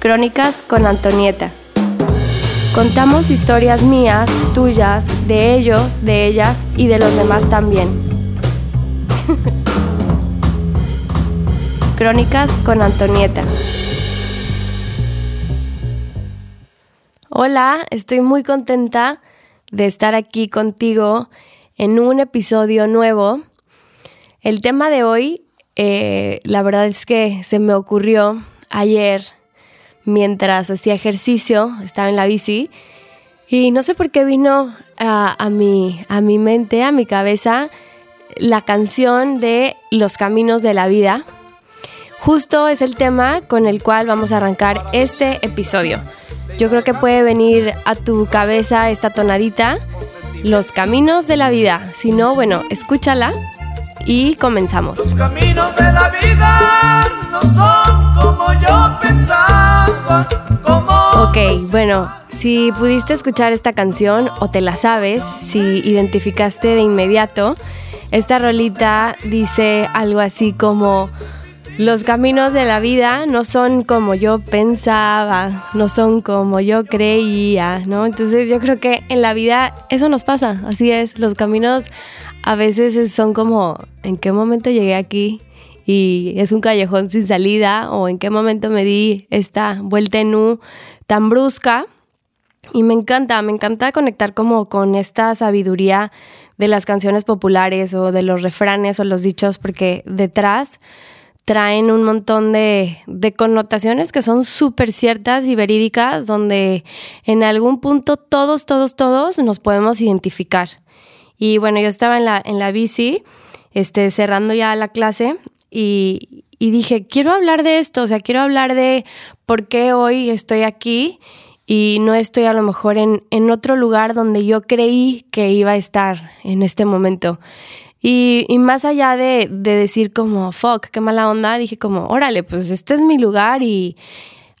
Crónicas con Antonieta. Contamos historias mías, tuyas, de ellos, de ellas y de los demás también. Crónicas con Antonieta. Hola, estoy muy contenta de estar aquí contigo en un episodio nuevo. El tema de hoy, eh, la verdad es que se me ocurrió ayer mientras hacía ejercicio, estaba en la bici, y no sé por qué vino a, mi, a mi mente, a mi cabeza, la canción de Los Caminos de la Vida. Justo es el tema con el cual vamos a arrancar este episodio. Yo creo que puede venir a tu cabeza esta tonadita, Los Caminos de la Vida. Si no, bueno, escúchala y comenzamos. Los caminos de la vida no son como yo pensaba. Como... Ok, bueno, si pudiste escuchar esta canción o te la sabes, si identificaste de inmediato, esta rolita dice algo así como... Los caminos de la vida no son como yo pensaba, no son como yo creía, ¿no? Entonces yo creo que en la vida eso nos pasa, así es, los caminos a veces son como, ¿en qué momento llegué aquí? Y es un callejón sin salida, o en qué momento me di esta vuelta en U tan brusca. Y me encanta, me encanta conectar como con esta sabiduría de las canciones populares o de los refranes o los dichos, porque detrás traen un montón de, de connotaciones que son súper ciertas y verídicas, donde en algún punto todos, todos, todos nos podemos identificar. Y bueno, yo estaba en la, en la bici, este, cerrando ya la clase y, dije, quiero hablar de esto, o sea, quiero hablar de por qué hoy estoy aquí y no estoy a lo mejor en, en otro lugar donde yo creí que iba a estar en este momento. Y, más allá de, de, decir como, fuck, qué mala onda, dije como, órale, pues este es mi lugar y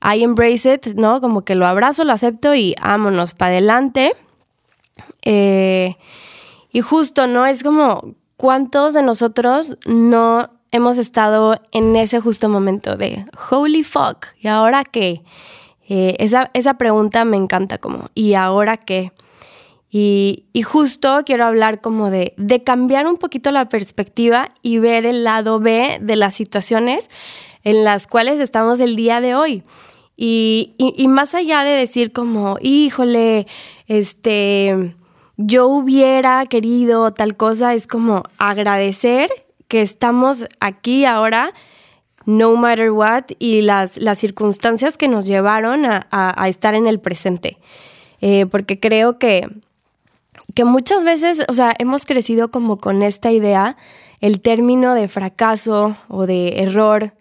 I embrace it, ¿no? Como que lo abrazo, lo acepto y vámonos para adelante. Eh, y justo, ¿no? Es como, ¿cuántos de nosotros no hemos estado en ese justo momento de, holy fuck, ¿y ahora qué? Eh, esa, esa pregunta me encanta como, ¿y ahora qué? Y, justo quiero hablar como de, cambiar un poquito la perspectiva y ver el lado B de las situaciones en las cuales estamos el día de hoy. Y, y, y más allá de decir como, híjole, este, yo hubiera querido tal cosa, es como agradecer que estamos aquí ahora, no matter what, y las, las circunstancias que nos llevaron a, estar en el presente. Eh, porque creo que, que muchas veces, o sea, hemos crecido como con esta idea, el término de fracaso o de error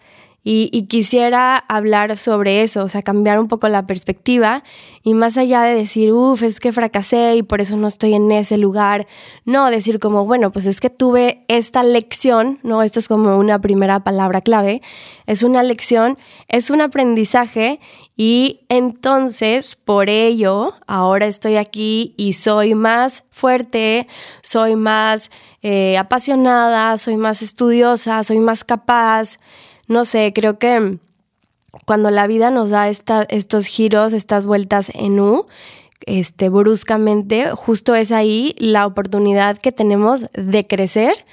y, quisiera hablar sobre eso, o sea, cambiar un poco la perspectiva y más allá de decir, uff, es que fracasé y por eso no estoy en ese lugar, no, decir como, bueno, pues es que tuve esta lección, ¿no? Esto es como una primera palabra clave, es una lección, es un aprendizaje y entonces por ello ahora estoy aquí y soy más fuerte, soy más eh, apasionada, soy más estudiosa, soy más capaz no sé, creo que cuando la vida nos da estos giros, estas vueltas en U, este, bruscamente, justo es ahí la oportunidad que tenemos de crecer.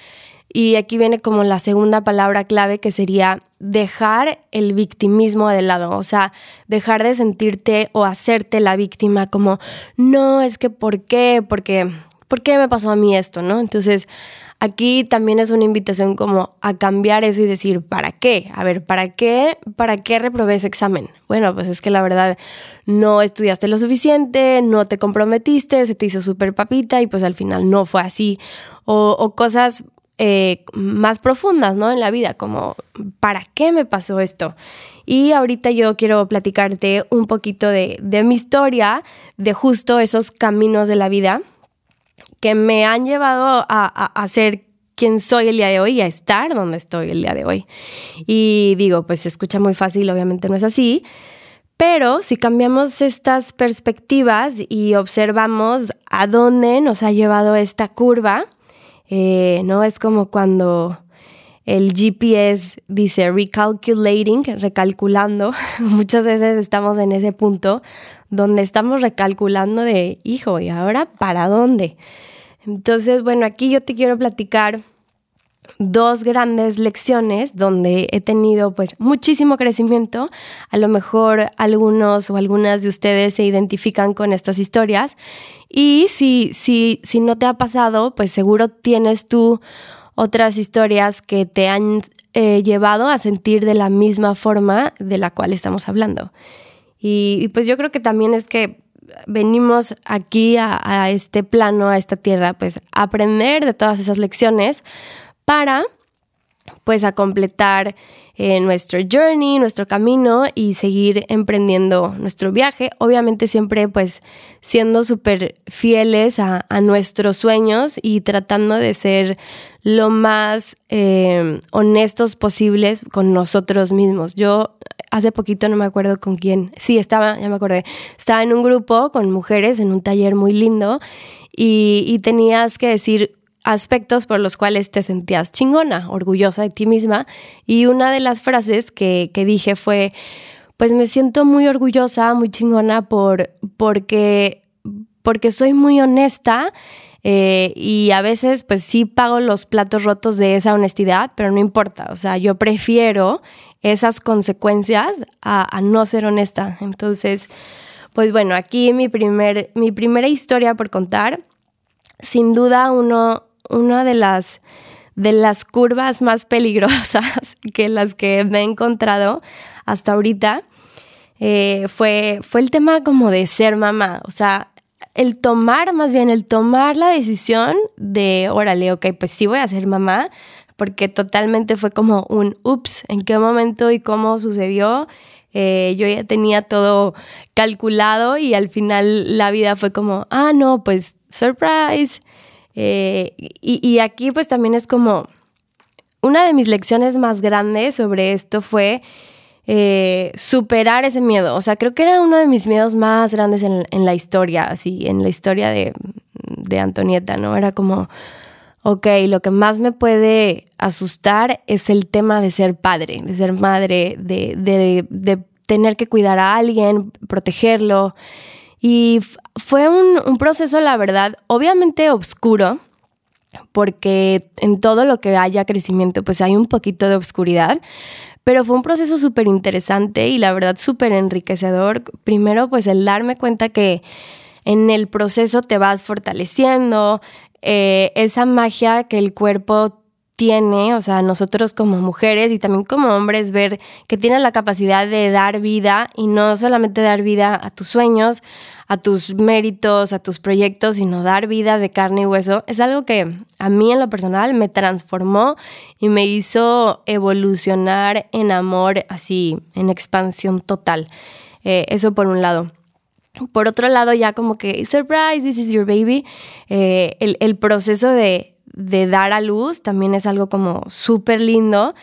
Y aquí viene como la segunda palabra clave que sería dejar el victimismo de lado, o sea, dejar de sentirte o hacerte la víctima como, no, es que ¿por qué? Porque, ¿por qué me pasó a mí esto? ¿No? Entonces, Aquí también es una invitación como a cambiar eso y decir, ¿para qué? A ver, ¿para qué? ¿Para qué reprobé ese examen? Bueno, pues es que la verdad no estudiaste lo suficiente, no te comprometiste, se te hizo súper papita y pues al final no fue así. O, cosas eh, más profundas, ¿no? En la vida, como, ¿para qué me pasó esto? Y ahorita yo quiero platicarte un poquito de, de mi historia, de justo esos caminos de la vida que me han llevado a, ser quien soy el día de hoy y a estar donde estoy el día de hoy. Y digo, pues se escucha muy fácil, obviamente no es así, pero si cambiamos estas perspectivas y observamos a dónde nos ha llevado esta curva, eh, ¿no? Es como cuando el GPS dice recalculating, recalculando. Muchas veces estamos en ese punto donde estamos recalculando de, hijo, ¿y ahora para dónde? Entonces, bueno, aquí yo te quiero platicar dos grandes lecciones donde he tenido pues muchísimo crecimiento. A lo mejor algunos o algunas de ustedes se identifican con estas historias y si, si, si no te ha pasado, pues seguro tienes tú otras historias que te han eh, llevado a sentir de la misma forma de la cual estamos hablando. Y, pues yo creo que también es que venimos aquí a, este plano, a esta tierra, pues a aprender de todas esas lecciones para pues a completar eh, nuestro journey, nuestro camino y seguir emprendiendo nuestro viaje. Obviamente siempre pues siendo súper fieles a, nuestros sueños y tratando de ser lo más eh, honestos posibles con nosotros mismos. Yo hace poquito no me acuerdo con quién, sí, estaba, ya me acordé, estaba en un grupo con mujeres en un taller muy lindo y, tenías que decir aspectos por los cuales te sentías chingona, orgullosa de ti misma. Y una de las frases que, dije fue, pues me siento muy orgullosa, muy chingona por, porque, porque soy muy honesta. Eh, y a veces pues sí pago los platos rotos de esa honestidad, pero no importa, o sea, yo prefiero esas consecuencias a, no ser honesta. Entonces, pues bueno, aquí mi, primer, mi primera historia por contar, sin duda uno, una de las, de las curvas más peligrosas que las que me he encontrado hasta ahorita eh, fue, fue el tema como de ser mamá. O sea, el tomar, más bien el tomar la decisión de, órale, ok, pues sí voy a ser mamá, porque totalmente fue como un ups, en qué momento y cómo sucedió. Eh, yo ya tenía todo calculado y al final la vida fue como, ah, no, pues surprise, eh, y, aquí pues también es como, una de mis lecciones más grandes sobre esto fue eh, superar ese miedo. O sea, creo que era uno de mis miedos más grandes en, la historia, así, en la historia de, Antonieta, ¿no? Era como, ok, lo que más me puede asustar es el tema de ser padre, de ser madre, de, de tener que cuidar a alguien, protegerlo. Y fue un, proceso, la verdad, obviamente oscuro, porque en todo lo que haya crecimiento, pues hay un poquito de oscuridad, pero fue un proceso súper interesante y la verdad súper enriquecedor. Primero, pues el darme cuenta que en el proceso te vas fortaleciendo, eh, esa magia que el cuerpo tiene, o sea, nosotros como mujeres y también como hombres, ver que tienes la capacidad de dar vida y no solamente dar vida a tus sueños, a tus méritos, a tus proyectos, sino dar vida de carne y hueso, es algo que a mí en lo personal me transformó y me hizo evolucionar en amor, así, en expansión total. Eh, eso por un lado. Por otro lado, ya como que, surprise, this is your baby, eh, el, proceso de, de dar a luz también es algo como súper lindo,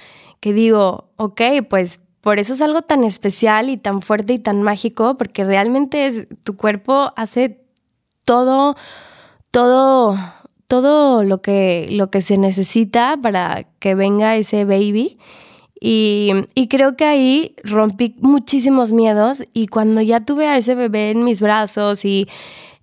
que digo, ok, pues por eso es algo tan especial y tan fuerte y tan mágico, porque realmente es, tu cuerpo hace todo, todo, todo lo que, lo que se necesita para que venga ese baby. Y, y, creo que ahí rompí muchísimos miedos y cuando ya tuve a ese bebé en mis brazos y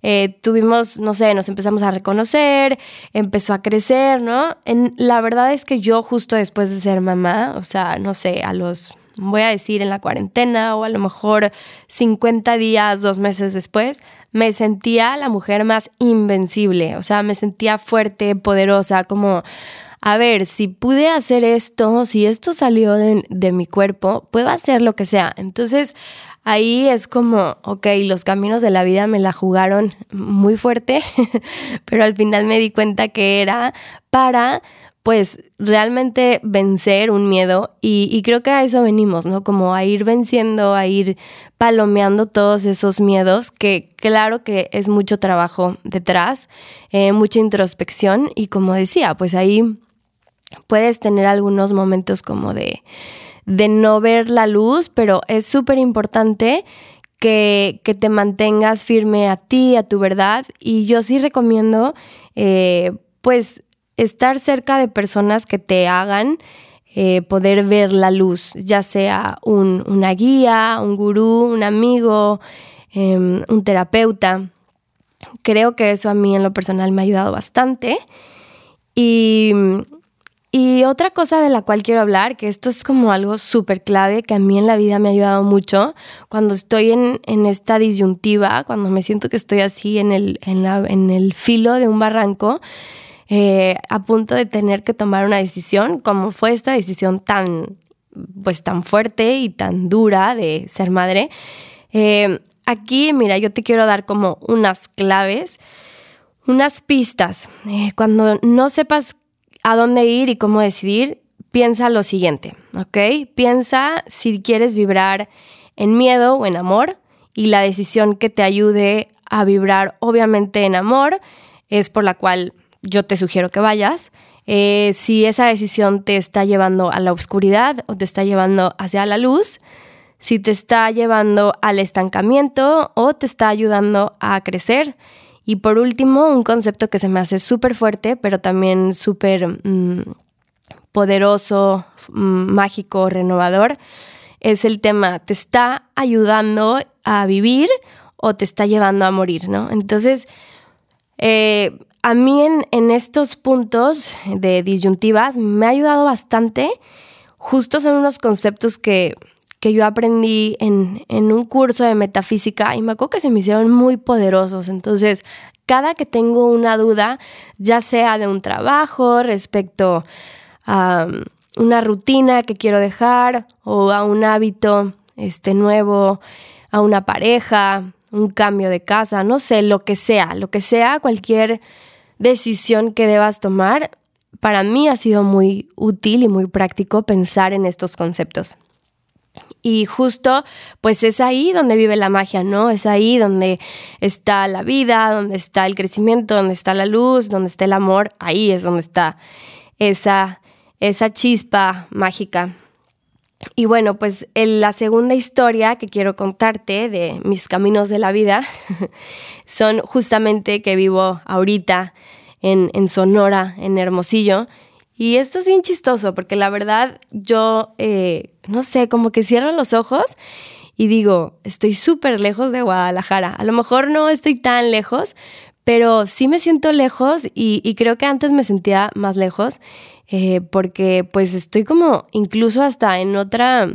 eh, tuvimos, no sé, nos empezamos a reconocer, empezó a crecer, ¿no? La verdad es que yo justo después de ser mamá, o sea, no sé, a los voy a decir en la cuarentena o a lo mejor 50 días, dos meses después, me sentía la mujer más invencible, o sea, me sentía fuerte, poderosa, como, a ver, si pude hacer esto, si esto salió de, mi cuerpo, puedo hacer lo que sea. Entonces, ahí es como, ok, los caminos de la vida me la jugaron muy fuerte, pero al final me di cuenta que era para pues realmente vencer un miedo y, creo que a eso venimos, ¿no? Como a ir venciendo, a ir palomeando todos esos miedos, que claro que es mucho trabajo detrás, eh, mucha introspección y como decía, pues ahí puedes tener algunos momentos como de, de no ver la luz, pero es súper importante que, que, te mantengas firme a ti, a tu verdad y yo sí recomiendo, eh, pues, estar cerca de personas que te hagan eh, poder ver la luz, ya sea un, una guía, un gurú, un amigo, em, un terapeuta. Creo que eso a mí en lo personal me ha ayudado bastante. Y, y otra cosa de la cual quiero hablar, que esto es como algo súper clave, que a mí en la vida me ha ayudado mucho, cuando estoy en, en esta disyuntiva, cuando me siento que estoy así en el, en, la, en el filo de un barranco, eh, a punto de tener que tomar una decisión, como fue esta decisión tan, pues tan fuerte y tan dura de ser madre. Eh, aquí, mira, yo te quiero dar como unas claves, unas pistas. Eh, cuando no sepas a dónde ir y cómo decidir, piensa lo siguiente, ¿ok? Piensa si quieres vibrar en miedo o en amor y la decisión que te ayude a vibrar obviamente en amor es por la cual yo te sugiero que vayas. Eh, si esa decisión te está llevando a la oscuridad o te está llevando hacia la luz, si te está llevando al estancamiento o te está ayudando a crecer. Y por último, un concepto que se me hace súper fuerte, pero también súper mm, poderoso, mm, mágico, renovador, es el tema, ¿te está ayudando a vivir o te está llevando a morir? ¿no? Entonces, eh, a mí en, estos puntos de disyuntivas me ha ayudado bastante. Justo son unos conceptos que, yo aprendí en, un curso de metafísica y me acuerdo que se me hicieron muy poderosos. Entonces, cada que tengo una duda, ya sea de un trabajo respecto a um, una rutina que quiero dejar o a un hábito este nuevo, a una pareja, un cambio de casa, no sé, lo que sea, lo que sea, cualquier decisión que debas tomar, para mí ha sido muy útil y muy práctico pensar en estos conceptos. Y justo, pues es ahí donde vive la magia, ¿no? Es ahí donde está la vida, donde está el crecimiento, donde está la luz, donde está el amor. Ahí es donde está esa, esa chispa mágica. Y bueno, pues la segunda historia que quiero contarte de mis caminos de la vida son justamente que vivo ahorita en, Sonora, en Hermosillo. Y esto es bien chistoso porque la verdad yo, eh, no sé, como que cierro los ojos y digo, estoy súper lejos de Guadalajara. A lo mejor no estoy tan lejos, pero sí me siento lejos y creo que antes me sentía más lejos. Eh, porque pues estoy como incluso hasta en otra,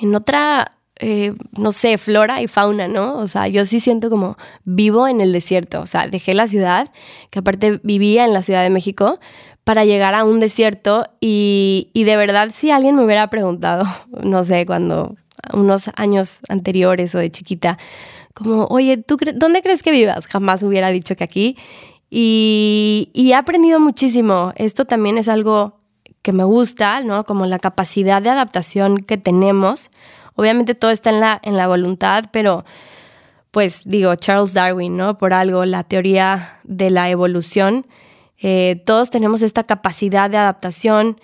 en otra, eh, no sé, flora y fauna, ¿no? O sea, yo sí siento como vivo en el desierto, o sea, dejé la ciudad, que aparte vivía en la Ciudad de México, para llegar a un desierto y, y de verdad si alguien me hubiera preguntado, no sé, cuando unos años anteriores o de chiquita, como, oye, ¿tú ¿dónde crees que vivas? Jamás hubiera dicho que aquí. Y, he aprendido muchísimo. Esto también es algo que me gusta, ¿no? Como la capacidad de adaptación que tenemos. Obviamente todo está en la, en la voluntad, pero pues digo, Charles Darwin, ¿no? Por algo, la teoría de la evolución. Eh, todos tenemos esta capacidad de adaptación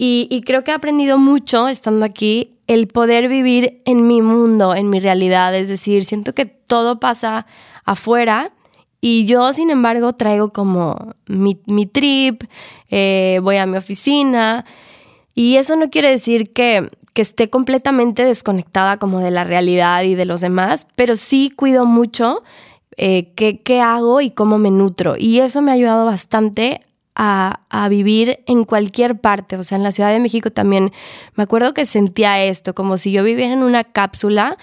y, creo que he aprendido mucho estando aquí el poder vivir en mi mundo, en mi realidad. Es decir, siento que todo pasa afuera y yo, sin embargo, traigo como mi, trip, eh, voy a mi oficina. Y eso no quiere decir que, esté completamente desconectada como de la realidad y de los demás, pero sí cuido mucho eh, qué, hago y cómo me nutro. Y eso me ha ayudado bastante a, vivir en cualquier parte. O sea, en la Ciudad de México también me acuerdo que sentía esto, como si yo viviera en una cápsula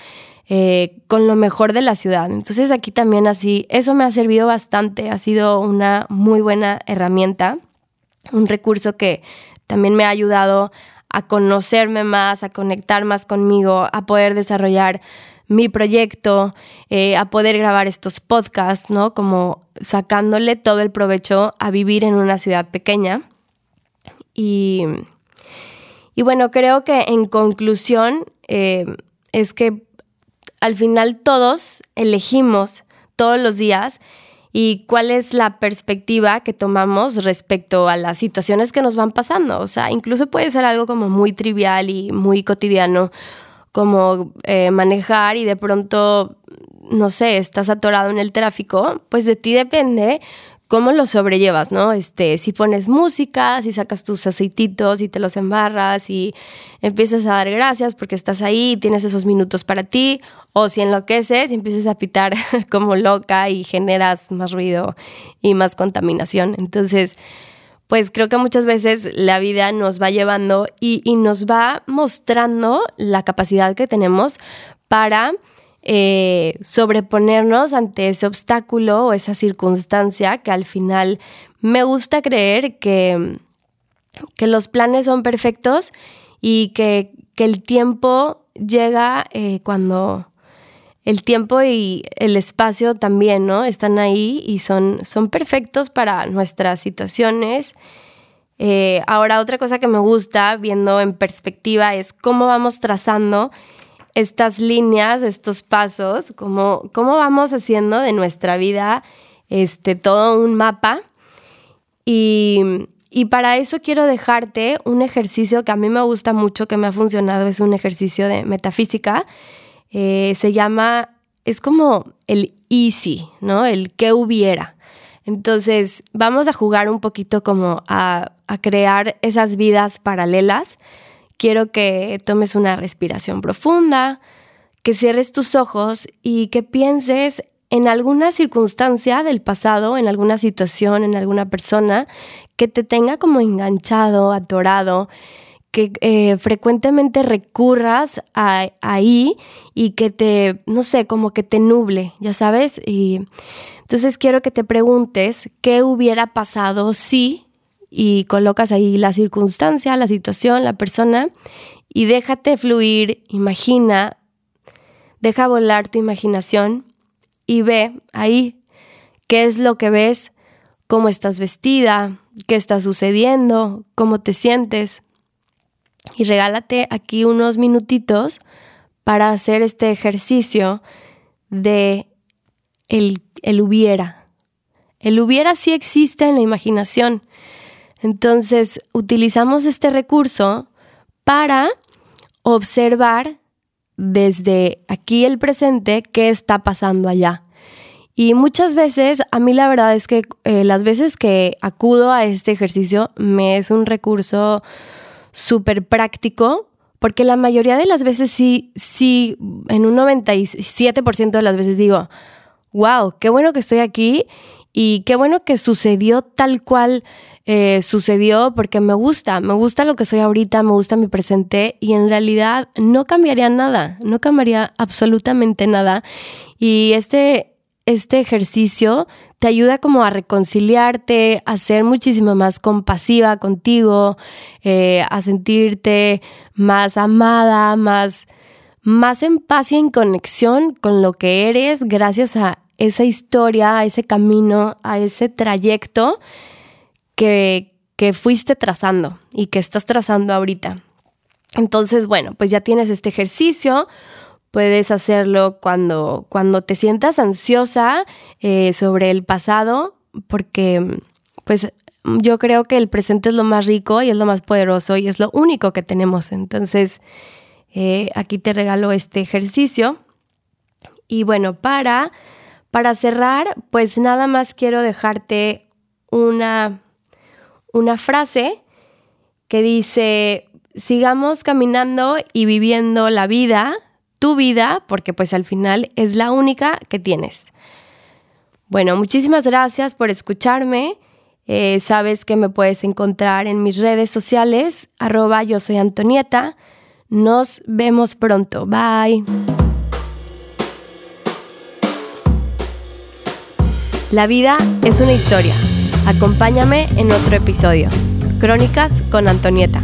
eh, con lo mejor de la ciudad. Entonces aquí también así, eso me ha servido bastante, ha sido una muy buena herramienta, un recurso que también me ha ayudado a conocerme más, a conectar más conmigo, a poder desarrollar mi proyecto, eh, a poder grabar estos podcasts, ¿no? Como sacándole todo el provecho a vivir en una ciudad pequeña. Y, bueno, creo que en conclusión eh, es que al final todos elegimos todos los días y cuál es la perspectiva que tomamos respecto a las situaciones que nos van pasando. O sea, incluso puede ser algo como muy trivial y muy cotidiano, como eh, manejar y de pronto, no sé, estás atorado en el tráfico, pues de ti depende cómo lo sobrellevas, ¿no? Este, si pones música, si sacas tus aceititos y te los embarras y empiezas a dar gracias porque estás ahí, tienes esos minutos para ti, o si enloqueces y empiezas a pitar como loca y generas más ruido y más contaminación. Entonces, pues creo que muchas veces la vida nos va llevando y, nos va mostrando la capacidad que tenemos para eh, sobreponernos ante ese obstáculo o esa circunstancia que al final me gusta creer que, que los planes son perfectos y que, el tiempo llega eh, cuando el tiempo y el espacio también, ¿no? Están ahí y son, son perfectos para nuestras situaciones. Eh, ahora, otra cosa que me gusta viendo en perspectiva es cómo vamos trazando estas líneas, estos pasos, cómo, cómo vamos haciendo de nuestra vida este, todo un mapa. Y, para eso quiero dejarte un ejercicio que a mí me gusta mucho, que me ha funcionado, es un ejercicio de metafísica. Eh, se llama, es como el easy, ¿no? El que hubiera. Entonces, vamos a jugar un poquito como a, a crear esas vidas paralelas quiero que tomes una respiración profunda, que cierres tus ojos y que pienses en alguna circunstancia del pasado, en alguna situación, en alguna persona que te tenga como enganchado, atorado, que eh, frecuentemente recurras a, ahí y que te, no sé, como que te nuble, ya sabes. Y entonces quiero que te preguntes qué hubiera pasado si y colocas ahí la circunstancia, la situación, la persona y déjate fluir, imagina, deja volar tu imaginación y ve ahí qué es lo que ves, cómo estás vestida, qué está sucediendo, cómo te sientes. Y regálate aquí unos minutitos para hacer este ejercicio de el, el hubiera. El hubiera sí existe en la imaginación. Entonces, utilizamos este recurso para observar desde aquí el presente qué está pasando allá. Y muchas veces, a mí la verdad es que eh, las veces que acudo a este ejercicio me es un recurso súper práctico, porque la mayoría de las veces sí, sí, en un 97% de las veces digo, wow, qué bueno que estoy aquí y qué bueno que sucedió tal cual eh, sucedió porque me gusta, me gusta lo que soy ahorita, me gusta mi presente y en realidad no cambiaría nada, no cambiaría absolutamente nada. Y este, este ejercicio te ayuda como a reconciliarte, a ser muchísimo más compasiva contigo, eh, a sentirte más amada, más, más en paz y en conexión con lo que eres gracias a esa historia, a ese camino, a ese trayecto que, fuiste trazando y que estás trazando ahorita. Entonces, bueno, pues ya tienes este ejercicio. Puedes hacerlo cuando, cuando te sientas ansiosa eh, sobre el pasado, porque pues yo creo que el presente es lo más rico y es lo más poderoso y es lo único que tenemos. Entonces, eh, aquí te regalo este ejercicio. Y bueno, para, para cerrar, pues nada más quiero dejarte una una frase que dice, sigamos caminando y viviendo la vida, tu vida, porque pues al final es la única que tienes. Bueno, muchísimas gracias por escucharme. Eh, sabes que me puedes encontrar en mis redes sociales, arroba yo soy Antonieta. Nos vemos pronto. Bye. La vida es una historia Acompáñame en otro episodio. Crónicas con Antonieta.